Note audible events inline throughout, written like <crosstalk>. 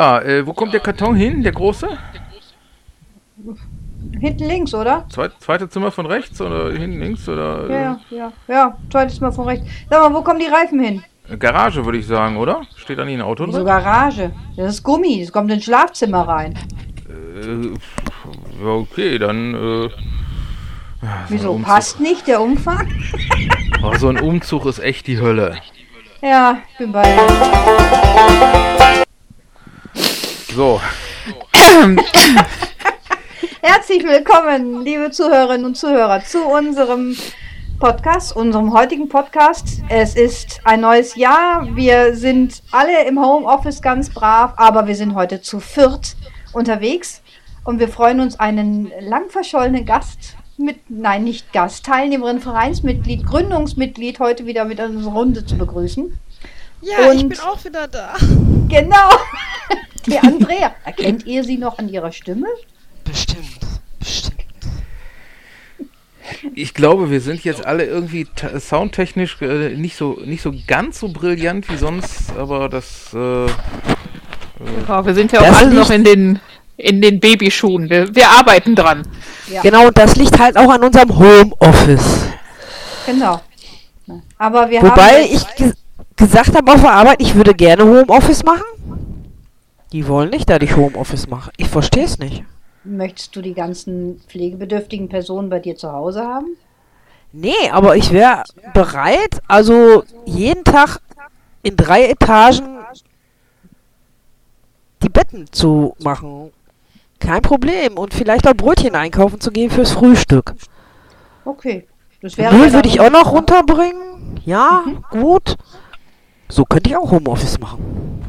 Ja, äh, wo kommt der Karton hin, der große? Hinten links, oder? Zweit, zweite Zimmer von rechts oder hinten links oder? Ja, ja, ja. Ja, zweites Mal von rechts. Sag mal, wo kommen die Reifen hin? Äh, Garage würde ich sagen, oder? Steht da nicht ein Auto So drin? Garage. Das ist Gummi. Das kommt ins Schlafzimmer rein. Äh, okay, dann. Äh, Wieso? Umzug. Passt nicht der Umfang? <laughs> Oh, so ein Umzug ist echt die Hölle. Ja, ich bin bei dir. So, <coughs> Herzlich willkommen, liebe Zuhörerinnen und Zuhörer, zu unserem Podcast, unserem heutigen Podcast. Es ist ein neues Jahr. Wir sind alle im Homeoffice ganz brav, aber wir sind heute zu viert unterwegs und wir freuen uns, einen lang verschollenen Gast mit, nein, nicht Gast, Teilnehmerin, Vereinsmitglied, Gründungsmitglied heute wieder mit unserer Runde zu begrüßen. Ja, ich Und- bin auch wieder da. Genau, <laughs> die Andrea. Erkennt ihr sie noch an ihrer Stimme? Bestimmt, bestimmt. ich glaube, wir sind jetzt alle irgendwie soundtechnisch äh, nicht so nicht so ganz so brillant wie sonst, aber das. Äh, Ja, wir sind ja auch alle noch in den, in den Babyschuhen. Wir, wir arbeiten dran. Ja. Genau, und das liegt halt auch an unserem Homeoffice. Genau. Aber wir Wobei haben ich gesagt habe auf der Arbeit, ich würde gerne Homeoffice machen. Die wollen nicht, dass ich Homeoffice mache. Ich verstehe es nicht. Möchtest du die ganzen pflegebedürftigen Personen bei dir zu Hause haben? Nee, aber ich wäre bereit, also jeden Tag in drei Etagen die Betten zu machen. Kein Problem. Und vielleicht auch Brötchen einkaufen zu gehen fürs Frühstück. Okay. Das Müll ja würde ich auch noch runterbringen. Ja, gut. So könnte ich auch Homeoffice machen.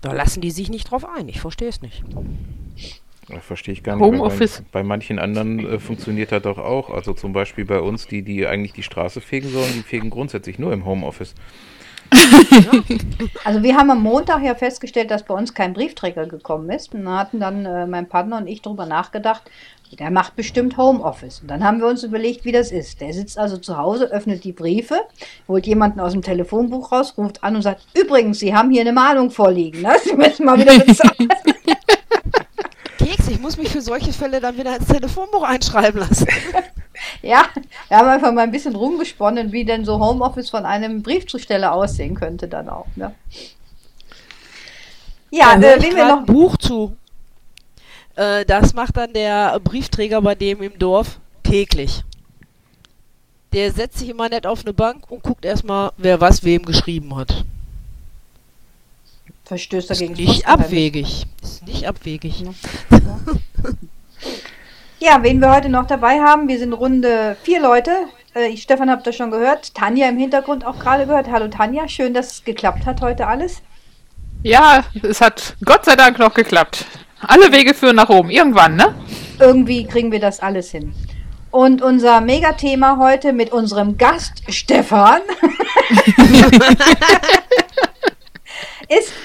Da lassen die sich nicht drauf ein. Ich verstehe es nicht. verstehe ich gar nicht. Homeoffice. Bei, bei manchen anderen äh, funktioniert das doch auch. Also zum Beispiel bei uns, die, die eigentlich die Straße fegen sollen, die fegen grundsätzlich nur im Homeoffice. <laughs> Also wir haben am Montag ja festgestellt, dass bei uns kein Briefträger gekommen ist. Und dann hatten dann äh, mein Partner und ich darüber nachgedacht, der macht bestimmt Homeoffice. Und dann haben wir uns überlegt, wie das ist. Der sitzt also zu Hause, öffnet die Briefe, holt jemanden aus dem Telefonbuch raus, ruft an und sagt, übrigens, Sie haben hier eine Mahnung vorliegen. Ne? Sie müssen mal wieder bezahlen. <laughs> Muss mich für solche Fälle dann wieder ins Telefonbuch einschreiben lassen. <laughs> Ja, wir haben einfach mal ein bisschen rumgesponnen, wie denn so Homeoffice von einem Briefzusteller aussehen könnte dann auch. Ne? Ja, Da äh, wir noch. ein Buch zu. Äh, das macht dann der Briefträger bei dem im Dorf täglich. Der setzt sich immer nett auf eine Bank und guckt erstmal, wer was wem geschrieben hat. Verstößt Ist dagegen. das nicht abwegig. Ist nicht abwegig. <laughs> Ja, wen wir heute noch dabei haben, wir sind Runde vier Leute. Äh, Stefan, habt das schon gehört. Tanja im Hintergrund auch gerade gehört. Hallo Tanja, schön, dass es geklappt hat heute alles. Ja, es hat Gott sei Dank noch geklappt. Alle Wege führen nach oben. Irgendwann, ne? Irgendwie kriegen wir das alles hin. Und unser Megathema heute mit unserem Gast Stefan ist, <laughs> <laughs>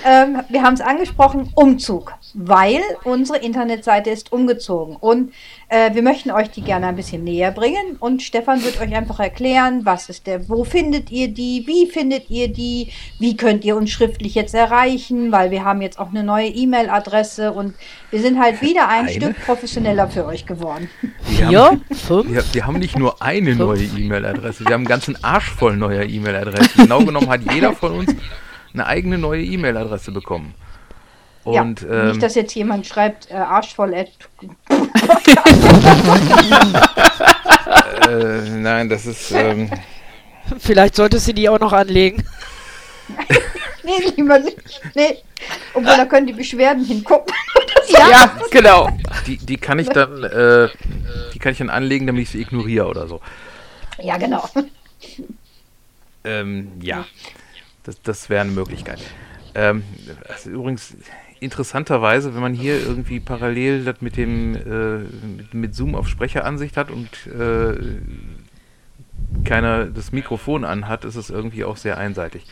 ähm, wir haben es angesprochen, Umzug, weil unsere Internetseite ist umgezogen und äh, wir möchten euch die gerne ein bisschen näher bringen und Stefan wird euch einfach erklären, was ist der, wo findet ihr die, wie findet ihr die, wie könnt ihr uns schriftlich jetzt erreichen, weil wir haben jetzt auch eine neue E-Mail-Adresse und wir sind halt wieder ein Eine? Stück professioneller für euch geworden. Wir Vier, haben, <laughs> fünf. wir, wir haben nicht nur eine neue E-Mail-Adresse, wir haben einen ganzen Arsch voll neuer E-Mail-Adressen. Genau genommen hat jeder von uns eine eigene neue E-Mail-Adresse bekommen. Und ja, ähm, nicht, dass jetzt jemand schreibt, äh, arschvoll, äh, nein, das ist ähm, Vielleicht solltest du die auch noch anlegen. <laughs> nee, lieber nicht, nee, obwohl da können die Beschwerden hingucken. Ja, genau. die, die kann ich dann äh, die kann ich dann anlegen, damit ich sie ignoriere oder so. Ja, genau. Ähm, ja, das, das wäre eine Möglichkeit. Ähm, also übrigens, interessanterweise, wenn man hier irgendwie parallel das mit dem äh, mit, mit Zoom auf Sprecheransicht hat und äh, keiner das Mikrofon anhat, ist es irgendwie auch sehr einseitig.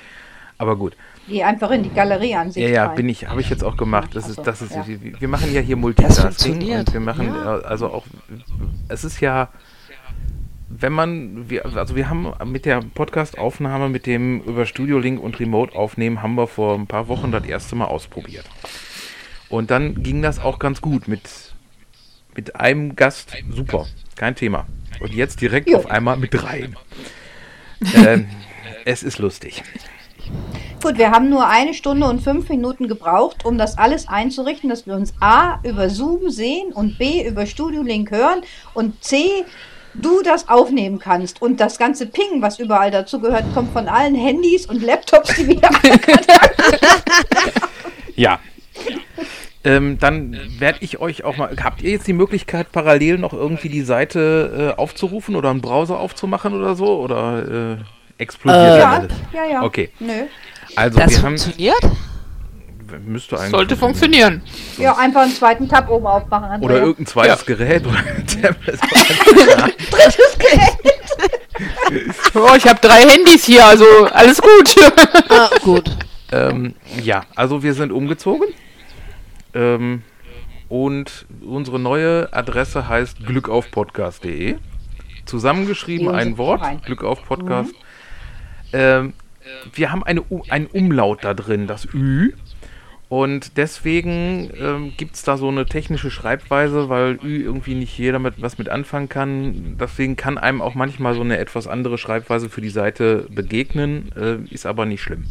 Aber gut. Die einfach in die Galerie an sich Ja, ja, rein. bin ich, habe ich jetzt auch gemacht. Das ist, das ist, ja. wir, wir machen ja hier Multitasking funktioniert. und wir machen Ja. äh, also auch, es ist ja, wenn man, wir, also wir haben mit der Podcast-Aufnahme, mit dem über Studio Link und Remote aufnehmen, haben wir vor ein paar Wochen das erste Mal ausprobiert. Und dann ging das auch ganz gut mit, mit einem Gast. Super, kein Thema. Und jetzt direkt Jo. auf einmal mit dreien. <laughs> ähm, es ist lustig. Gut, wir haben nur eine Stunde und fünf Minuten gebraucht, um das alles einzurichten, dass wir uns A über Zoom sehen und B über Studio Link hören und C du das aufnehmen kannst. Und das ganze Ping, was überall dazu gehört, kommt von allen Handys und Laptops, die wir <laughs> Ja. Ähm, dann werde ich euch auch mal. Habt ihr jetzt die Möglichkeit, parallel noch irgendwie die Seite äh, aufzurufen oder einen Browser aufzumachen oder so? Oder äh, explodiert Äh, Ja, alles? ja, ja. Okay. Nö. Also Das wir haben. Müsste eigentlich. Sollte funktionieren. Ja, einfach einen zweiten Tab oben aufmachen. Andrea. Oder irgendein zweites Gerät oder ein Tablet. <laughs> drittes Gerät. <laughs> Oh, ich habe drei Handys hier, also alles gut. ah, <laughs> gut. ähm, ja, also wir sind umgezogen. Ähm, und unsere neue Adresse heißt glückaufpodcast.de. Zusammengeschrieben ein Wort, glückaufpodcast. Ähm, wir haben eine, einen Umlaut da drin, das Ü. Und deswegen ähm, gibt es da so eine technische Schreibweise, weil Ü irgendwie nicht jeder mit was mit anfangen kann. Deswegen kann einem auch manchmal so eine etwas andere Schreibweise für die Seite begegnen, äh, ist aber nicht schlimm.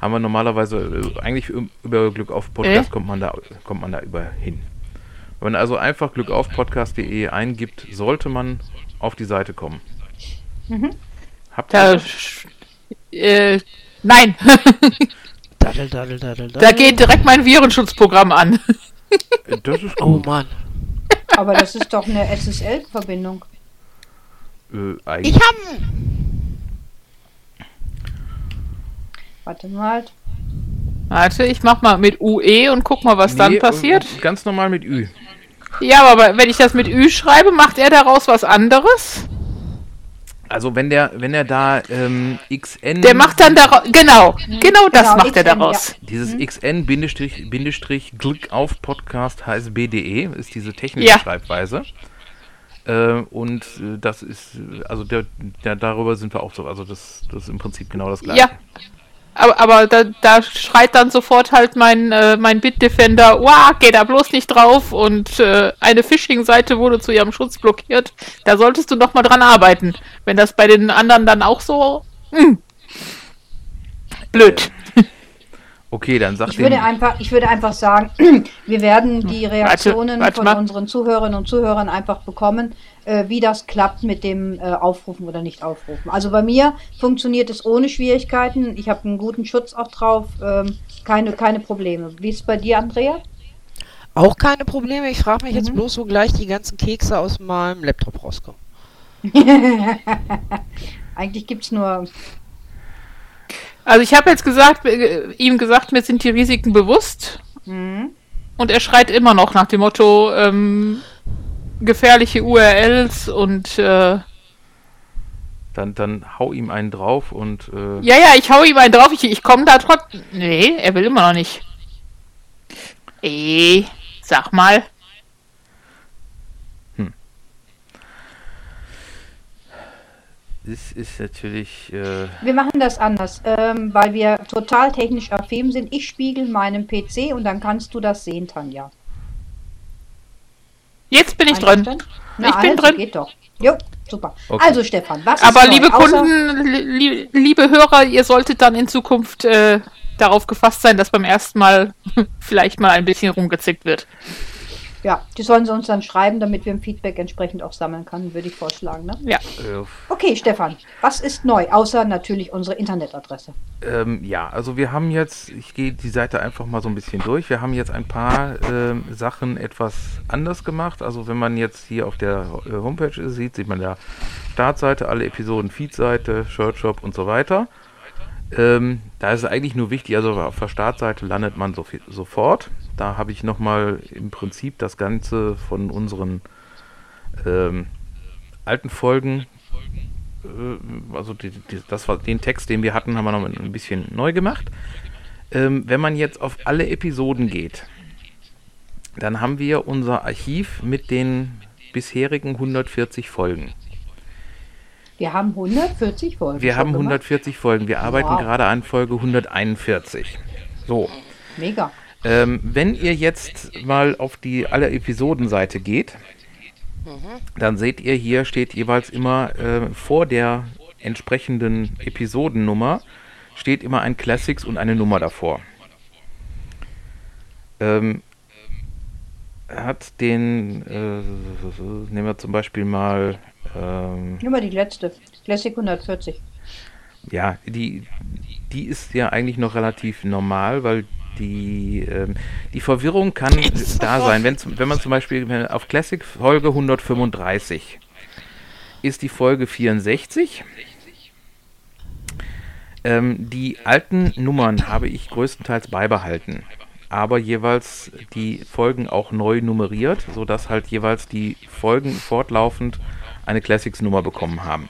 Haben wir normalerweise, äh, eigentlich über Glück auf Podcast Äh? kommt man da kommt man da über hin. Wenn man also einfach glückaufpodcast.de eingibt, sollte man auf die Seite kommen. Habt ihr Da, äh, nein, <laughs> Daddel, daddel, daddel, daddel. da geht direkt mein Virenschutzprogramm an. <laughs> Das ist Oh gut. Mann. Aber das ist doch eine SSL-Verbindung. Äh, Ich hab Warte mal. Warte, ich mach mal mit UE und guck mal, was dann Nee, passiert. äh, Ganz normal mit Ü. Ja, aber wenn ich das mit Ü schreibe, macht er daraus was anderes? Also wenn der, wenn er da ähm, XN. Der macht dann daraus, genau, genau das Genau, macht er XN, daraus. Dieses XN Bindestrich, Bindestrich Glück auf Podcast heißt BDE, ist diese technische Ja. Schreibweise. Äh, und äh, das ist, also der, der, darüber sind wir auch so, also das, das ist im Prinzip genau das gleiche. Ja. Aber, aber da, da schreit dann sofort halt mein, äh, mein Bitdefender, wow, geh da bloß nicht drauf und äh, eine Phishing-Seite wurde zu ihrem Schutz blockiert. Da solltest du noch mal dran arbeiten. Wenn das bei den anderen dann auch so... Hm. Blöd. Okay, dann sagt Ich würde einfach, ich würde einfach sagen, <clears throat> wir werden die Reaktionen warte von mal. unseren Zuhörerinnen und Zuhörern einfach bekommen, äh, wie das klappt mit dem äh, Aufrufen oder nicht Aufrufen. Also bei mir funktioniert es ohne Schwierigkeiten. Ich habe einen guten Schutz auch drauf. Ähm, keine, keine Probleme. Wie ist es bei dir, Andrea? auch keine Probleme. Ich frage mich jetzt bloß, wo gleich die ganzen Kekse aus meinem Laptop rauskommen. <laughs> Eigentlich gibt es nur. Also ich habe jetzt gesagt, äh, ihm gesagt, mir sind die Risiken bewusst. Hm, Und er schreit immer noch nach dem Motto, ähm, gefährliche URLs und äh, dann, dann hau ihm einen drauf und äh, ja, ja, ich hau ihm einen drauf, ich, ich komme da trotzdem. Nee, er will immer noch nicht. Eh, sag mal. Es ist natürlich, äh, wir machen das anders, ähm, weil wir total technisch affin sind. Ich spiegel meinen PC und dann kannst du das sehen, Tanja. Jetzt bin ich drin. Na, Ich bin also, drin. Geht doch. Jo, super. Okay. Also Stefan, was Aber ist neu? liebe Außer- Kunden, li liebe Hörer, ihr solltet dann in Zukunft äh, darauf gefasst sein, dass beim ersten Mal <laughs> vielleicht mal ein bisschen rumgezickt wird. Ja, die sollen sie uns dann schreiben, damit wir ein Feedback entsprechend auch sammeln können, würde ich vorschlagen. Ne? Ja. äh, Okay, Stefan, was ist neu, außer natürlich unsere Internetadresse? Ähm, ja, also wir haben jetzt, ich gehe die Seite einfach mal so ein bisschen durch. Wir haben jetzt ein paar ähm, Sachen etwas anders gemacht. Also wenn man jetzt hier auf der äh, Homepage ist, sieht, sieht man da Startseite, alle Episoden, Feedseite, Shirtshop und so weiter. Ähm, da ist es eigentlich nur wichtig, also auf der Startseite landet man so viel, sofort. Da habe ich nochmal im Prinzip das Ganze von unseren ähm, alten Folgen äh, also die, die, das war den Text, den wir hatten, haben wir noch ein bisschen neu gemacht. Ähm, wenn man jetzt auf alle Episoden geht, dann haben wir unser Archiv mit den bisherigen 140 Folgen. Wir haben 140 Folgen. Wir haben gemacht. 140 Folgen. Wir arbeiten Wow. gerade an Folge 141. So. Mega. Ähm, wenn ihr jetzt mal auf die alle Episodenseite geht, dann seht ihr hier steht jeweils immer äh, vor der entsprechenden Episodennummer steht immer ein Classics und eine Nummer davor. Ähm, hat den, äh, nehmen wir zum Beispiel mal, ähm, Immer die letzte. Classic 140. ja, die, die ist ja eigentlich noch relativ normal, weil die, ähm, die Verwirrung kann <laughs> da sein. Wenn, wenn man zum Beispiel auf Classic Folge 135 ist die Folge 64. Ähm, die alten Nummern habe ich größtenteils beibehalten, aber jeweils die Folgen auch neu nummeriert, sodass halt jeweils die Folgen fortlaufend eine Classics-Nummer bekommen haben.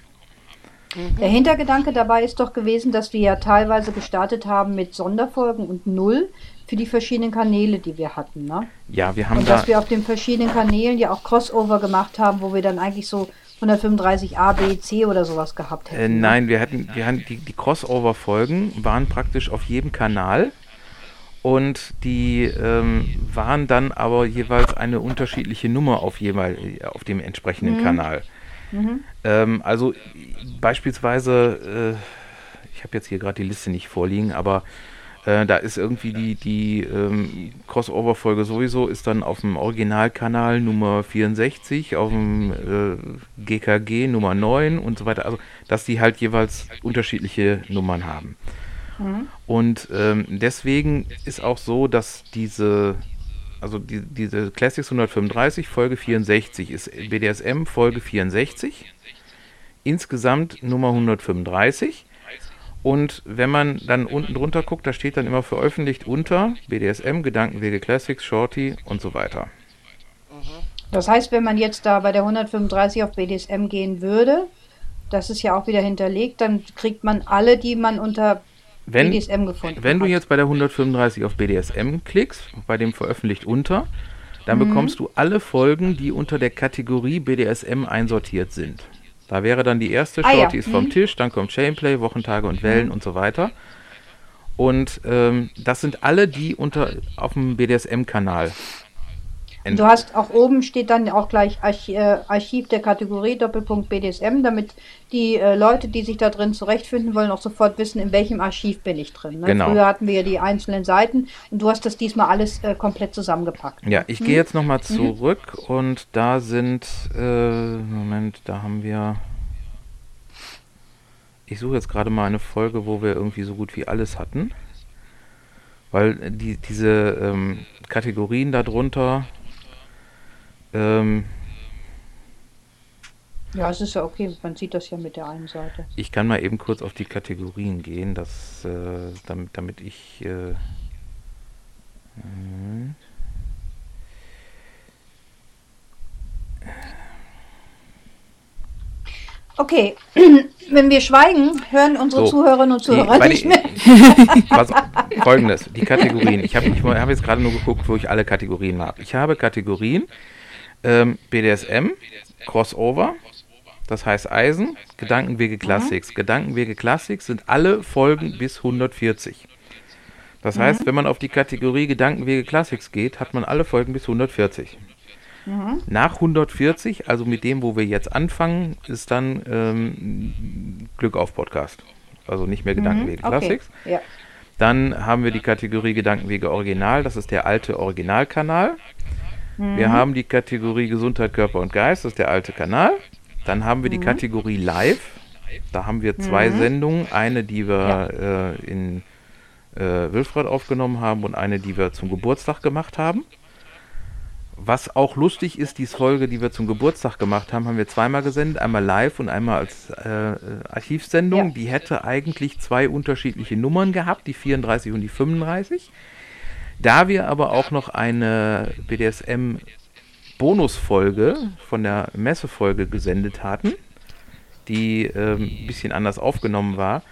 Der Hintergedanke dabei ist doch gewesen, dass wir ja teilweise gestartet haben mit Sonderfolgen und Null für die verschiedenen Kanäle, die wir hatten. Ne? Ja, wir haben Und da. dass wir auf den verschiedenen Kanälen ja auch Crossover gemacht haben, wo wir dann eigentlich so 135 A, B, C oder sowas gehabt hätten. Äh, ne? nein, wir hatten, wir hatten die, die Crossover-Folgen waren praktisch auf jedem Kanal und die ähm, waren dann aber jeweils eine unterschiedliche Nummer auf jeweil, auf dem entsprechenden Kanal. Ähm, also beispielsweise, äh, ich habe jetzt hier gerade die Liste nicht vorliegen, aber äh, da ist irgendwie die, die ähm, Crossover-Folge sowieso ist dann auf dem Originalkanal Nummer 64, auf dem äh, GKG Nummer 9 und so weiter. Also, dass die halt jeweils unterschiedliche Nummern haben. Und ähm, deswegen ist auch so, dass diese, also die, diese Classics 135 Folge 64 ist BDSM Folge 64, insgesamt Nummer 135. Und wenn man dann unten drunter guckt, da steht dann immer veröffentlicht unter BDSM, Gedankenwege Classics, Shorty und so weiter. Das heißt, wenn man jetzt da bei der 135 auf BDSM gehen würde, das ist ja auch wieder hinterlegt, dann kriegt man alle, die man unter Wenn, BDSM gefunden wenn du jetzt bei der 135 auf BDSM klickst, bei dem veröffentlicht unter, dann Mhm. bekommst du alle Folgen, die unter der Kategorie BDSM einsortiert sind. Da wäre dann die erste Ah ja, Shorty ist vom mhm. Tisch, dann kommt Chainplay, Wochentage und Wellen und so weiter. Und ähm, das sind alle, die unter auf dem BDSM-Kanal. Du hast auch oben steht dann auch gleich Archi äh, Archiv der Kategorie Doppelpunkt BDSM, damit die äh, Leute, die sich da drin zurechtfinden wollen, auch sofort wissen, in welchem Archiv bin ich drin. Ne? Genau. Früher hatten wir ja die einzelnen Seiten und du hast das diesmal alles äh, komplett zusammengepackt. Ja, ich gehe jetzt nochmal zurück und da sind, äh, Moment, da haben wir, ich suche jetzt gerade mal eine Folge, wo wir irgendwie so gut wie alles hatten, weil äh, die, diese ähm, Kategorien darunter, ähm, Ja, es ist ja okay, man sieht das ja mit der einen Seite. ich kann mal eben kurz auf die Kategorien gehen, dass, äh, damit, damit ich, äh. Okay, <clears throat> wenn wir schweigen, hören unsere So. Zuhörerinnen und Zuhörer bei nicht mehr. <laughs> Auf, folgendes, die Kategorien. Ich habe ich habe jetzt gerade nur geguckt, wo ich alle Kategorien habe. Ich habe Kategorien ähm, BDSM, Crossover, das heißt Eisen, Gedankenwege Classics. Gedankenwege Classics sind alle Folgen bis 140. Das heißt, wenn man auf die Kategorie Gedankenwege Classics geht, hat man alle Folgen bis 140. Nach 140, also mit dem, wo wir jetzt anfangen, ist dann ähm, Glück auf Podcast. Also nicht mehr Gedankenwege Mhm, okay. Classics. Ja. Dann haben wir die Kategorie Gedankenwege Original, das ist der alte Originalkanal. Wir haben die Kategorie Gesundheit, Körper und Geist, das ist der alte Kanal. Dann haben wir die Kategorie Live. Da haben wir zwei Sendungen, eine, die wir äh, in äh, Wilfried aufgenommen haben und eine, die wir zum Geburtstag gemacht haben. Was auch lustig ist, die Folge, die wir zum Geburtstag gemacht haben, haben wir zweimal gesendet, einmal live und einmal als äh, Archivsendung. Ja. Die hätte eigentlich zwei unterschiedliche Nummern gehabt, die 34 und die 35. Da wir aber auch noch eine BDSM-Bonusfolge von der Messefolge gesendet hatten, die ähm, ein bisschen anders aufgenommen war,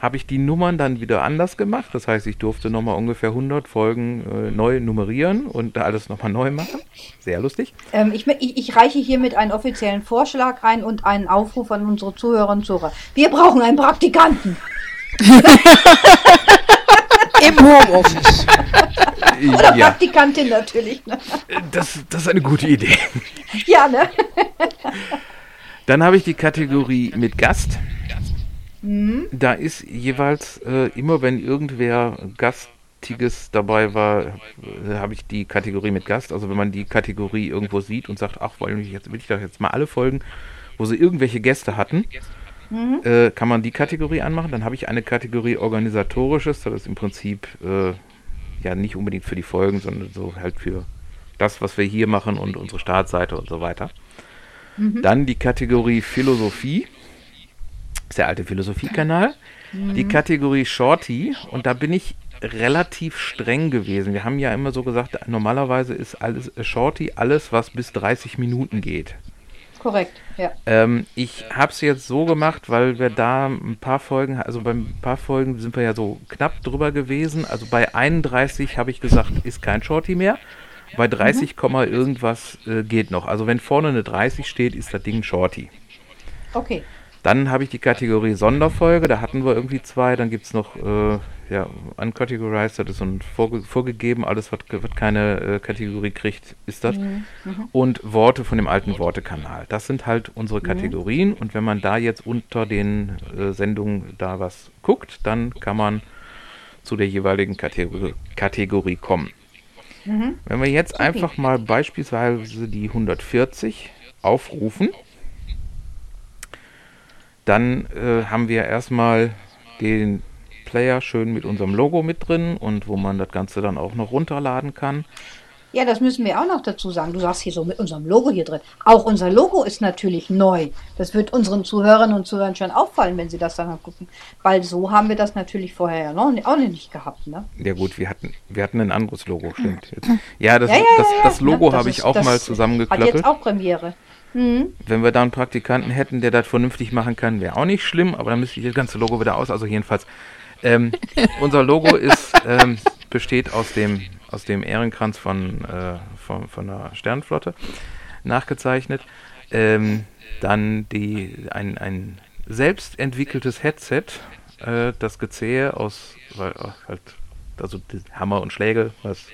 habe ich die Nummern dann wieder anders gemacht. Das heißt, ich durfte nochmal ungefähr 100 Folgen äh, neu nummerieren und alles nochmal neu machen. Sehr lustig. Ähm, ich, ich, ich reiche hiermit einen offiziellen Vorschlag ein und einen Aufruf an unsere Zuhörerinnen und Zuhörer. Wir brauchen einen Praktikanten. <laughs> <laughs> Im Homeoffice. Oder Ja, Praktikantin natürlich. Ne? das, das ist eine gute Idee. Ja, ne? Dann habe ich die Kategorie mit Gast. Da ist jeweils äh, immer, wenn irgendwer Gastiges dabei war, äh, habe ich die Kategorie mit Gast. Also wenn man die Kategorie irgendwo sieht und sagt, ach, wollen wir jetzt, will ich doch jetzt mal alle Folgen, wo sie irgendwelche Gäste hatten, äh, kann man die Kategorie anmachen. Dann habe ich eine Kategorie organisatorisches. Das ist im Prinzip äh, ja nicht unbedingt für die Folgen, sondern so halt für das, was wir hier machen und unsere Startseite und so weiter. Dann die Kategorie Philosophie. ist der alte Philosophie-Kanal. Die Kategorie Shorty. Und da bin ich relativ streng gewesen. Wir haben ja immer so gesagt, normalerweise ist alles äh, Shorty alles, was bis 30 Minuten geht. Korrekt, ja. Ähm, ich habe es jetzt so gemacht, weil wir da ein paar Folgen, also bei ein paar Folgen sind wir ja so knapp drüber gewesen. Also bei 31 habe ich gesagt, ist kein Shorty mehr. Bei 30, Komma irgendwas äh, geht noch. Also wenn vorne eine 30 steht, ist das Ding Shorty. Okay. Dann habe ich die Kategorie Sonderfolge, da hatten wir irgendwie zwei. Dann gibt es noch äh, ja, Uncategorized, das ist so ein vorge vorgegeben, alles, was, was keine äh, Kategorie kriegt, ist das. Und Worte von dem alten Wortekanal. Das sind halt unsere Kategorien. Und wenn man da jetzt unter den äh, Sendungen da was guckt, dann kann man zu der jeweiligen Kategorie, Kategorie kommen. Wenn wir jetzt einfach mal beispielsweise die 140 aufrufen, dann äh, haben wir erstmal den Player schön mit unserem Logo mit drin und wo man das Ganze dann auch noch runterladen kann. Ja, das müssen wir auch noch dazu sagen. Du sagst hier so mit unserem Logo hier drin. Auch unser Logo ist natürlich neu. Das wird unseren Zuhörerinnen und Zuhörern schon auffallen, wenn sie das dann gucken. Weil so haben wir das natürlich vorher ja noch, auch nicht gehabt. Ne? Ja gut, wir hatten, wir hatten ein anderes Logo, stimmt. Jetzt. Ja, das, Ja, ja, das, das Logo Das habe ich auch mal Hat jetzt auch Premiere. Mhm. Wenn wir da einen Praktikanten hätten, der das vernünftig machen kann, wäre auch nicht schlimm, aber dann müsste ich das ganze Logo wieder aus. Also jedenfalls, ähm, unser Logo ist, ähm, besteht aus dem, aus dem Ehrenkranz von, äh, von, von der Sternflotte nachgezeichnet. Ähm, dann die, ein, ein selbst entwickeltes Headset, äh, das Gezähe aus, weil, halt, also Hammer und Schläge, was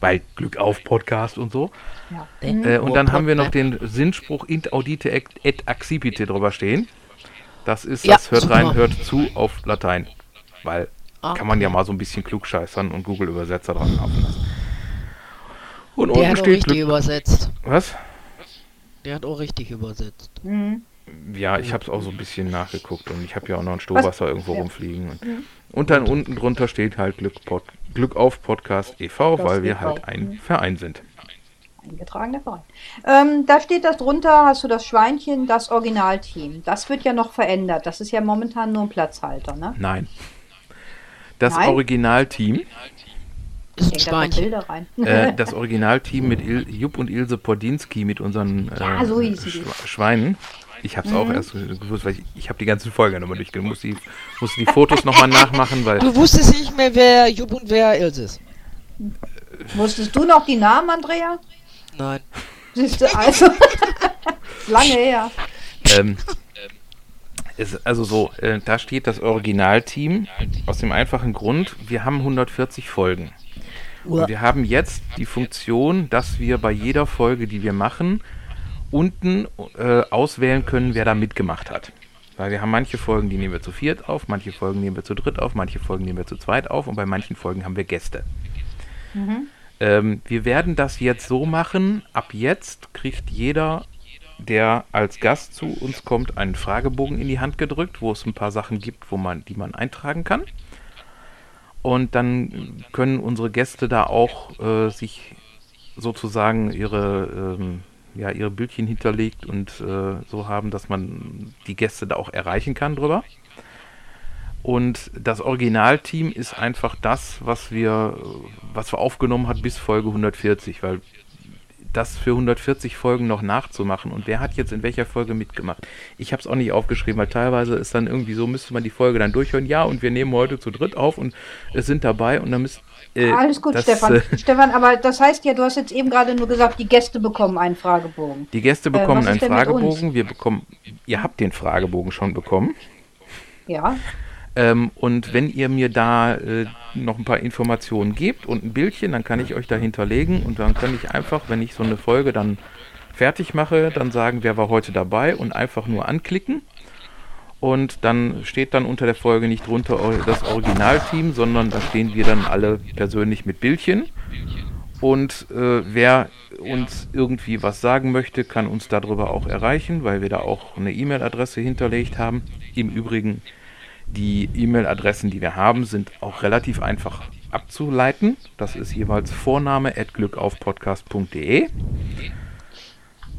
bei Glück auf Podcast und so. Ja. Äh, und dann haben wir noch den Sinnspruch int audite et et accipite drüber stehen. Das ist, Ja, das hört super. rein, hört zu auf Latein. Weil Ah, kann man ja mal so ein bisschen klugscheißern und Google-Übersetzer dran laufen lassen. Und Der unten hat auch steht richtig Glück. übersetzt. Was? Der hat auch richtig übersetzt. Mhm. Ja, ich habe es auch so ein bisschen nachgeguckt und ich habe ja auch noch ein Stohwasser irgendwo Ja. rumfliegen. Und, und dann unten drunter steht halt Glück, Pod, Glück auf Podcast e.V., weil wir halt ein Verein sind. Eingetragener Verein. Ähm, da steht das drunter, hast du das Schweinchen, das Originalteam. Das wird ja noch verändert. Das ist ja momentan nur ein Platzhalter, ne? Nein. Das Nein? Originalteam Ist ein Hängt da kommen Schweinchen. Bilder rein. äh, <laughs> das Originalteam mit Il Jupp und Ilse Podinski mit unseren äh, Ja, so. Schwe- Schweinen. Ich habe es auch erst gewusst, weil ich, ich habe die ganzen Folgen nochmal durchgegangen. Muss die, muss die Fotos nochmal nachmachen, weil Du wusstest nicht mehr, wer Jupp und wer Ilse ist. Wusstest du noch die Namen, Andrea? Nein. Siehst du, also. <laughs> Lange her. ähm, ist also so, äh, da steht das Originalteam aus dem einfachen Grund, wir haben 140 Folgen. Und wir haben jetzt die Funktion, dass wir bei jeder Folge, die wir machen, unten äh, auswählen können, wer da mitgemacht hat. Weil wir haben manche Folgen, die nehmen wir zu viert auf, manche Folgen nehmen wir zu dritt auf, manche Folgen nehmen wir zu zweit auf und bei manchen Folgen haben wir Gäste. Ähm, wir werden das jetzt so machen, ab jetzt kriegt jeder, der als Gast zu uns kommt, einen Fragebogen in die Hand gedrückt, wo es ein paar Sachen gibt, wo man, die man eintragen kann. Und dann können unsere Gäste da auch äh, sich sozusagen ihre, ähm, ja, ihre Bildchen hinterlegt und äh, so haben, dass man die Gäste da auch erreichen kann drüber. Und das Originalteam ist einfach das, was wir, was wir aufgenommen hat bis Folge 140, weil das für 140 Folgen noch nachzumachen und wer hat jetzt in welcher Folge mitgemacht. Ich habe es auch nicht aufgeschrieben, weil teilweise ist dann irgendwie so, müsste man die Folge dann durchhören. Ja, und wir nehmen heute zu dritt auf und sind dabei und dann müsst äh, Alles gut, das, Stefan. äh, Stefan, aber das heißt ja, du hast jetzt eben gerade nur gesagt, die Gäste bekommen einen Fragebogen. Die Gäste bekommen was einen Fragebogen. Wir bekommen, ihr habt den Fragebogen schon bekommen. Ja. Ähm, und wenn ihr mir da äh, noch ein paar Informationen gebt und ein Bildchen, dann kann ich euch da hinterlegen und dann kann ich einfach, wenn ich so eine Folge dann fertig mache, dann sagen, wer war heute dabei und einfach nur anklicken. Und dann steht dann unter der Folge nicht drunter das Originalteam, sondern da stehen wir dann alle persönlich mit Bildchen. Und äh, wer uns irgendwie was sagen möchte, kann uns darüber auch erreichen, weil wir da auch eine E-Mail-Adresse hinterlegt haben. Im Übrigen, die E-Mail-Adressen, die wir haben, sind auch relativ einfach abzuleiten. Das ist jeweils Vorname at glückaufpodcast.de.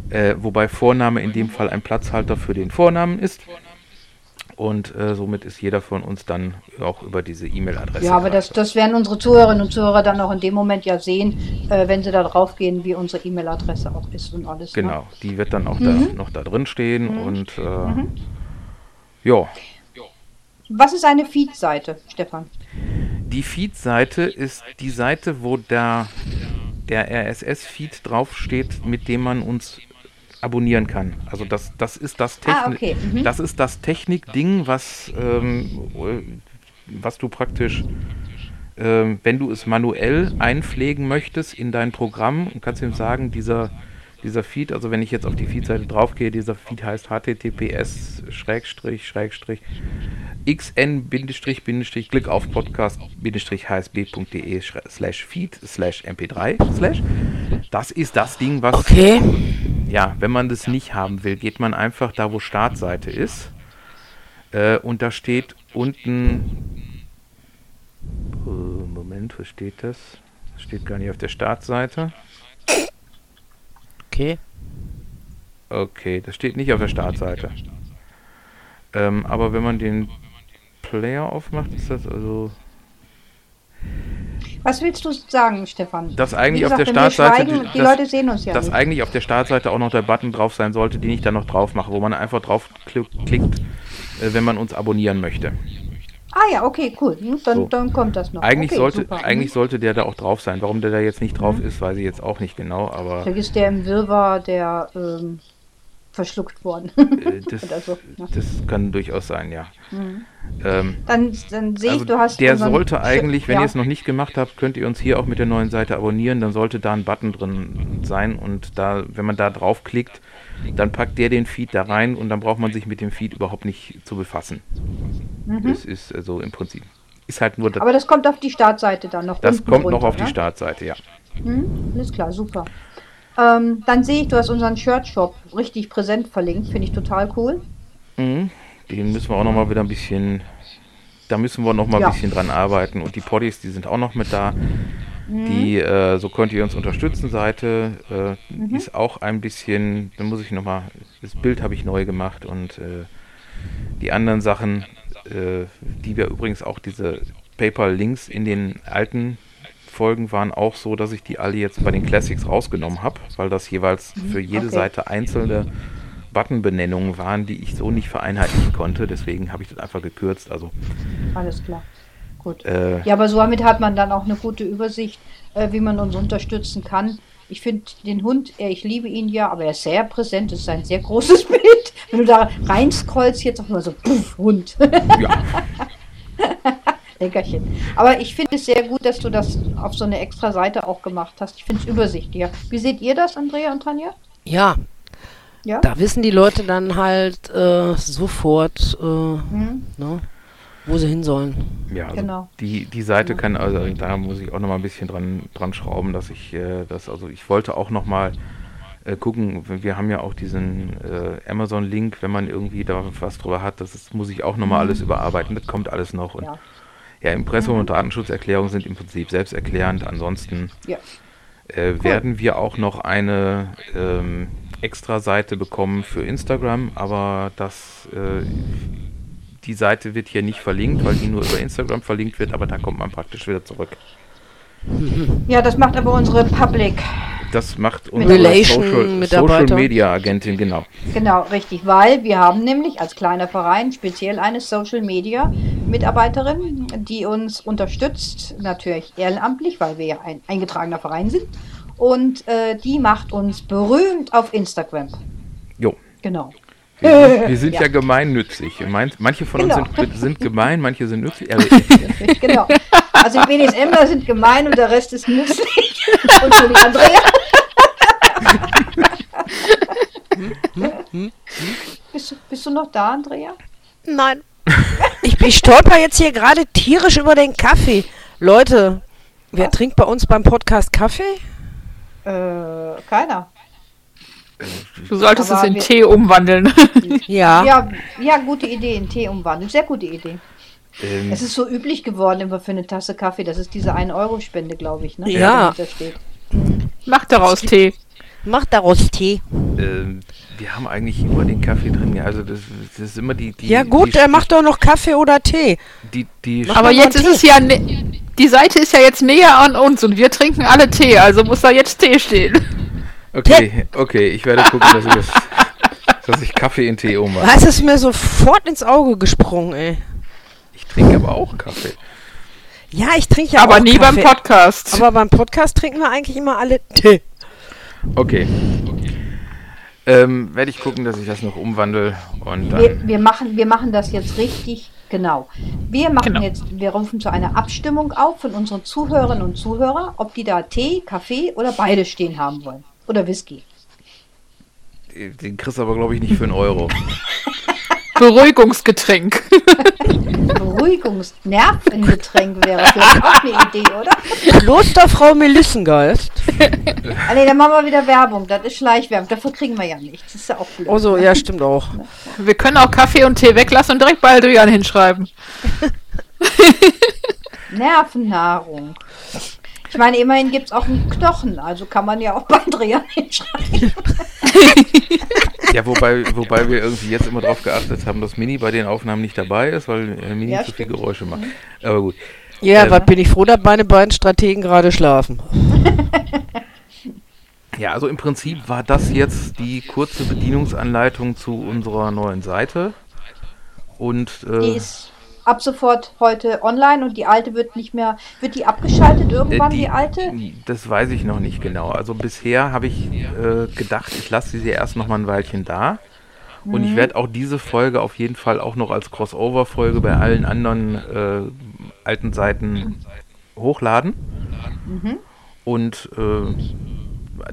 Äh, wobei Vorname in dem Fall ein Platzhalter für den Vornamen ist. Und äh, somit ist jeder von uns dann auch über diese E-Mail-Adresse. Ja, aber das, das werden unsere Zuhörerinnen und Zuhörer dann auch in dem Moment ja sehen, äh, wenn sie da drauf gehen, wie unsere E-Mail-Adresse auch ist und alles. Ne? Genau, die wird dann auch Mhm. da, noch da drin stehen. Und äh, ja, Was ist eine Feed-Seite, Stefan? die Feed-Seite ist die Seite, wo der, der RSS-Feed draufsteht, mit dem man uns abonnieren kann. Also das, das ist das Ah, Technik, okay, mhm. das ist das Technik-Ding, was, ähm, was du praktisch, ähm, wenn du es manuell einpflegen möchtest in dein Programm, und kannst ihm sagen, dieser, dieser Feed, also wenn ich jetzt auf die Feed-Seite draufgehe, dieser Feed heißt https Schrägstrich xn-klick auf podcast-hsb.de slash feed slash mp3 slash das ist das Ding, was Okay. ja, wenn man das nicht haben will, geht man einfach da, wo Startseite ist. Äh, und da steht unten. Äh, Moment, wo steht das? Das steht gar nicht auf der Startseite. Okay. Okay, das steht nicht auf der Startseite. Ähm, aber wenn man den Player aufmacht, ist das also. Was willst du sagen, Stefan? Das eigentlich Wie auf der Startseite. die das- Leute sehen uns ja dass nicht. eigentlich auf der Startseite auch noch der Button drauf sein sollte, den ich dann noch drauf mache, wo man einfach drauf kli- klickt, äh, wenn man uns abonnieren möchte. Ah ja, okay, cool. Hm, Dann, So. dann kommt das noch. Eigentlich, okay, sollte, super. eigentlich Hm. sollte der da auch drauf sein. Warum der da jetzt nicht drauf ist, weiß ich jetzt auch nicht genau, aber Vielleicht ist der im Wirrwarr der ähm, verschluckt worden. äh, <laughs> das, so, ne? das kann durchaus sein, ja. Ähm, Dann, dann sehe ich, also du hast. der sollte eigentlich, wenn ja. ihr es noch nicht gemacht habt, könnt ihr uns hier auch mit der neuen Seite abonnieren. Dann sollte da ein Button drin sein und da, wenn man da draufklickt, dann packt der den Feed da rein und dann braucht man sich mit dem Feed überhaupt nicht zu befassen. Das ist also im Prinzip. Ist halt nur das, Mhm. Aber das kommt auf die Startseite dann noch. das kommt noch runter, auf die ne? Startseite, ja. Hm, alles klar, super. Ähm, dann sehe ich, du hast unseren Shirt-Shop richtig präsent verlinkt. Finde ich total cool. Mhm. Den müssen wir auch noch mal wieder ein bisschen, da müssen wir noch mal Ja. ein bisschen dran arbeiten. Und die Poddies, die sind auch noch mit da. Mhm. Die, äh, so könnt ihr uns unterstützen, Seite, äh, Mhm. ist auch ein bisschen, da muss ich noch mal, das Bild habe ich neu gemacht und äh, die anderen Sachen, äh, die wir übrigens auch diese PayPal-Links in den alten Folgen waren auch so, dass ich die alle jetzt bei den Classics rausgenommen habe, weil das jeweils für jede Mhm. okay. Seite einzelne Buttonbenennungen waren, die ich so nicht vereinheitlichen konnte. Deswegen habe ich das einfach gekürzt. Also Alles klar. Gut. äh, Ja, aber somit hat man dann auch eine gute Übersicht, äh, wie man uns unterstützen kann. Ich finde den Hund, äh, ich liebe ihn ja, aber er ist sehr präsent. Es ist ein sehr großes <laughs> Bild. Wenn du da reinscrollst, jetzt auch mal so, puff, Hund. <laughs> ja, Leckerchen. Aber ich finde es sehr gut, dass du das auf so eine extra Seite auch gemacht hast. Ich finde es übersichtlicher. Wie seht ihr das, Andrea und Tanja? Ja, Ja? da wissen die Leute dann halt äh, sofort, äh, Hm? ne, wo sie hin sollen. ja also Genau. die, die Seite kann, also da muss ich auch noch mal ein bisschen dran, dran schrauben, dass ich äh, das, also ich wollte auch noch mal äh, gucken, wir haben ja auch diesen äh, Amazon-Link, wenn man irgendwie da was drüber hat, das ist, muss ich auch noch mal alles überarbeiten, das kommt alles noch. Und Ja. ja, Impressum und Datenschutzerklärung sind im Prinzip selbsterklärend, ansonsten Ja. äh, werden wir auch noch eine ähm, extra Seite bekommen für Instagram, aber das äh, die Seite wird hier nicht verlinkt, weil die nur über Instagram verlinkt wird, aber da kommt man praktisch wieder zurück. Ja, das macht aber unsere Public Das macht unsere Relation Social. Social Media Agentin, genau. Genau, richtig, weil wir haben nämlich als kleiner Verein speziell eine Social Media Mitarbeiterin, die uns unterstützt, natürlich ehrenamtlich, weil wir ja ein eingetragener Verein sind. Und äh, die macht uns berühmt auf Instagram. Jo. Genau. Wir sind, <laughs> wir sind ja. Ja. gemeinnützig. Mein- Manche von uns Genau. sind, sind gemein, manche sind nützlich. <laughs> Genau. Also die BDSMler sind gemein und der Rest ist nützlich. <laughs> Und so die Andrea. bist, du, bist du noch da, Andrea? Nein. Ich, ich stolper jetzt hier gerade tierisch über den Kaffee. Leute, wer trinkt bei uns beim Podcast Kaffee? Äh, keiner. Du solltest Aber es in wir- Tee umwandeln. <laughs> Ja. Ja, ja, gute Idee, in Tee umwandeln. Sehr gute Idee. ähm, Es ist so üblich geworden immer für eine Tasse Kaffee. Das ist diese 1-Euro-Spende, glaube ich, ne? Ja. Mach daraus Tee. Mach daraus Tee. ähm, wir haben eigentlich immer den Kaffee drin. Ja, also das, das ist immer die. die Ja gut, die, er macht doch noch Kaffee oder Tee. Die, die, Aber jetzt ist es ja, ne die Seite ist ja jetzt näher an uns und wir trinken alle Tee, also muss da jetzt Tee stehen. Okay, okay, ich werde gucken, dass ich, das, <laughs> dass ich Kaffee in Tee ummache. Was ist mir sofort ins Auge gesprungen, ey. Ich trinke aber auch Kaffee. Ja, ich trinke ja Aber auch nie beim. Podcast. Aber beim Podcast trinken wir eigentlich immer alle Tee. Okay. Ähm, werde ich gucken, dass ich das noch umwandle und dann. Wir, wir, machen, wir machen das jetzt richtig genau. Wir machen Genau. jetzt, wir rufen zu einer Abstimmung auf von unseren Zuhörerinnen und Zuhörern, ob die da Tee, Kaffee oder beide stehen haben wollen. Oder Whisky. Den kriegst du aber, glaube ich, nicht für einen Euro. <laughs> Beruhigungsgetränk. Beruhigungsnervengetränk wäre vielleicht auch eine Idee, oder? Klosterfrau Melissengeist. Ah, nee, dann machen wir wieder Werbung. Das ist Schleichwerbung. Dafür kriegen wir ja nichts. Das ist ja auch blöd. Oh so, ja, stimmt auch. Wir können auch Kaffee und Tee weglassen und direkt bei Adrian hinschreiben. <laughs> Nervennahrung. Ich meine, immerhin gibt es auch einen Knochen, also kann man ja auch bei Andrea hinschreiben. Ja, wobei, wobei wir irgendwie jetzt immer darauf geachtet haben, dass Mini bei den Aufnahmen nicht dabei ist, weil Mini Ja, zu viel stimmt. Geräusche macht. Aber gut. Ja, Ähm. was bin ich froh, dass meine beiden Strategen gerade schlafen. Ja, also im Prinzip war das jetzt die kurze Bedienungsanleitung zu unserer neuen Seite. Und Die äh, ist ab sofort heute online und die alte wird nicht mehr, wird die abgeschaltet irgendwann, äh, die, alte? Das weiß ich noch nicht genau. Also bisher habe ich äh, gedacht, ich lasse sie erst noch mal ein Weilchen da. Und ich werde auch diese Folge auf jeden Fall auch noch als Crossover-Folge bei allen anderen äh, alten Seiten hochladen. Und äh,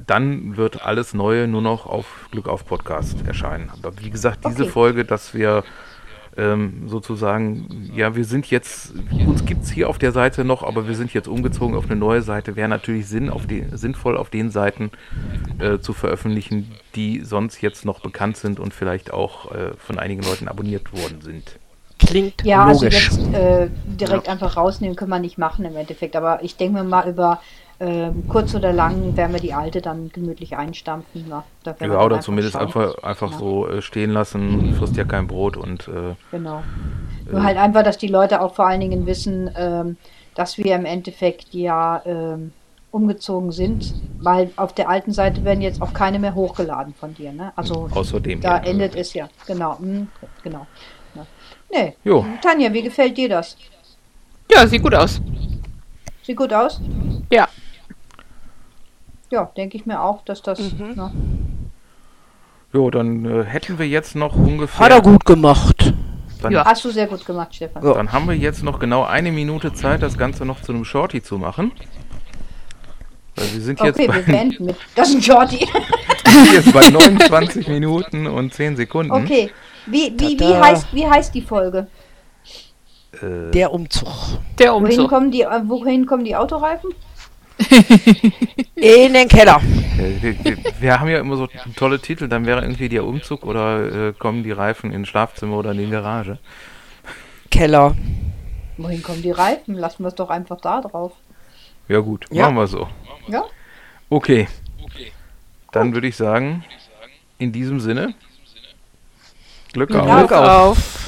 dann wird alles Neue nur noch auf Glück auf Podcast erscheinen. Aber wie gesagt, diese Okay. Folge, dass wir ähm, sozusagen, ja, wir sind jetzt, uns gibt es hier auf der Seite noch, aber wir sind jetzt umgezogen auf eine neue Seite, wäre natürlich Sinn auf die, sinnvoll auf den Seiten äh, zu veröffentlichen, die sonst jetzt noch bekannt sind und vielleicht auch äh, von einigen Leuten abonniert worden sind. Klingt Ja, logisch. also jetzt äh, direkt einfach rausnehmen können wir nicht machen im Endeffekt. Aber ich denke mir mal über ähm, kurz oder lang werden wir die alte dann gemütlich einstampfen. Na, Ja, oder zumindest schauen. einfach, einfach Ja. so äh, stehen lassen, frisst ja kein Brot und äh, Genau. Nur halt einfach, dass die Leute auch vor allen Dingen wissen, ähm, dass wir im Endeffekt ja ähm, umgezogen sind, weil auf der alten Seite werden jetzt auch keine mehr hochgeladen von dir. Ne? Also außerdem. da ja. endet es ja. Genau. hm, genau. Ja. Nee. Jo. Tanja, wie gefällt dir das? Ja, sieht gut aus. Sieht gut aus? Ja. Ja, denke ich mir auch, dass das. Mhm. Na, Jo, dann äh, hätten wir jetzt noch ungefähr. Hat er gut gemacht. Dann, Ja. hast du sehr gut gemacht, Stefan. Ja. dann haben wir jetzt noch genau eine Minute Zeit, das Ganze noch zu einem Shorty zu machen. Weil wir sind jetzt, Okay, wir bei, beenden mit. <laughs> Das ist ein Shorty. jetzt bei 29 Minuten und 10 Sekunden. Okay. Wie, wie, wie, heißt, wie heißt die Folge? Äh, Der Umzug. Der Wohin Umzug. kommen die, äh, wohin kommen die Autoreifen? <laughs> In den Keller. wir, wir, wir haben ja immer so tolle Titel, dann wäre irgendwie der Umzug oder äh, kommen die Reifen ins Schlafzimmer oder in die Garage. Keller. Wohin kommen die Reifen? Lassen wir es doch einfach da drauf. Ja gut, Ja. machen wir so. Ja? Okay. Dann würde ich sagen, in diesem Sinne, Glück Glück auf. Glück auf. auf.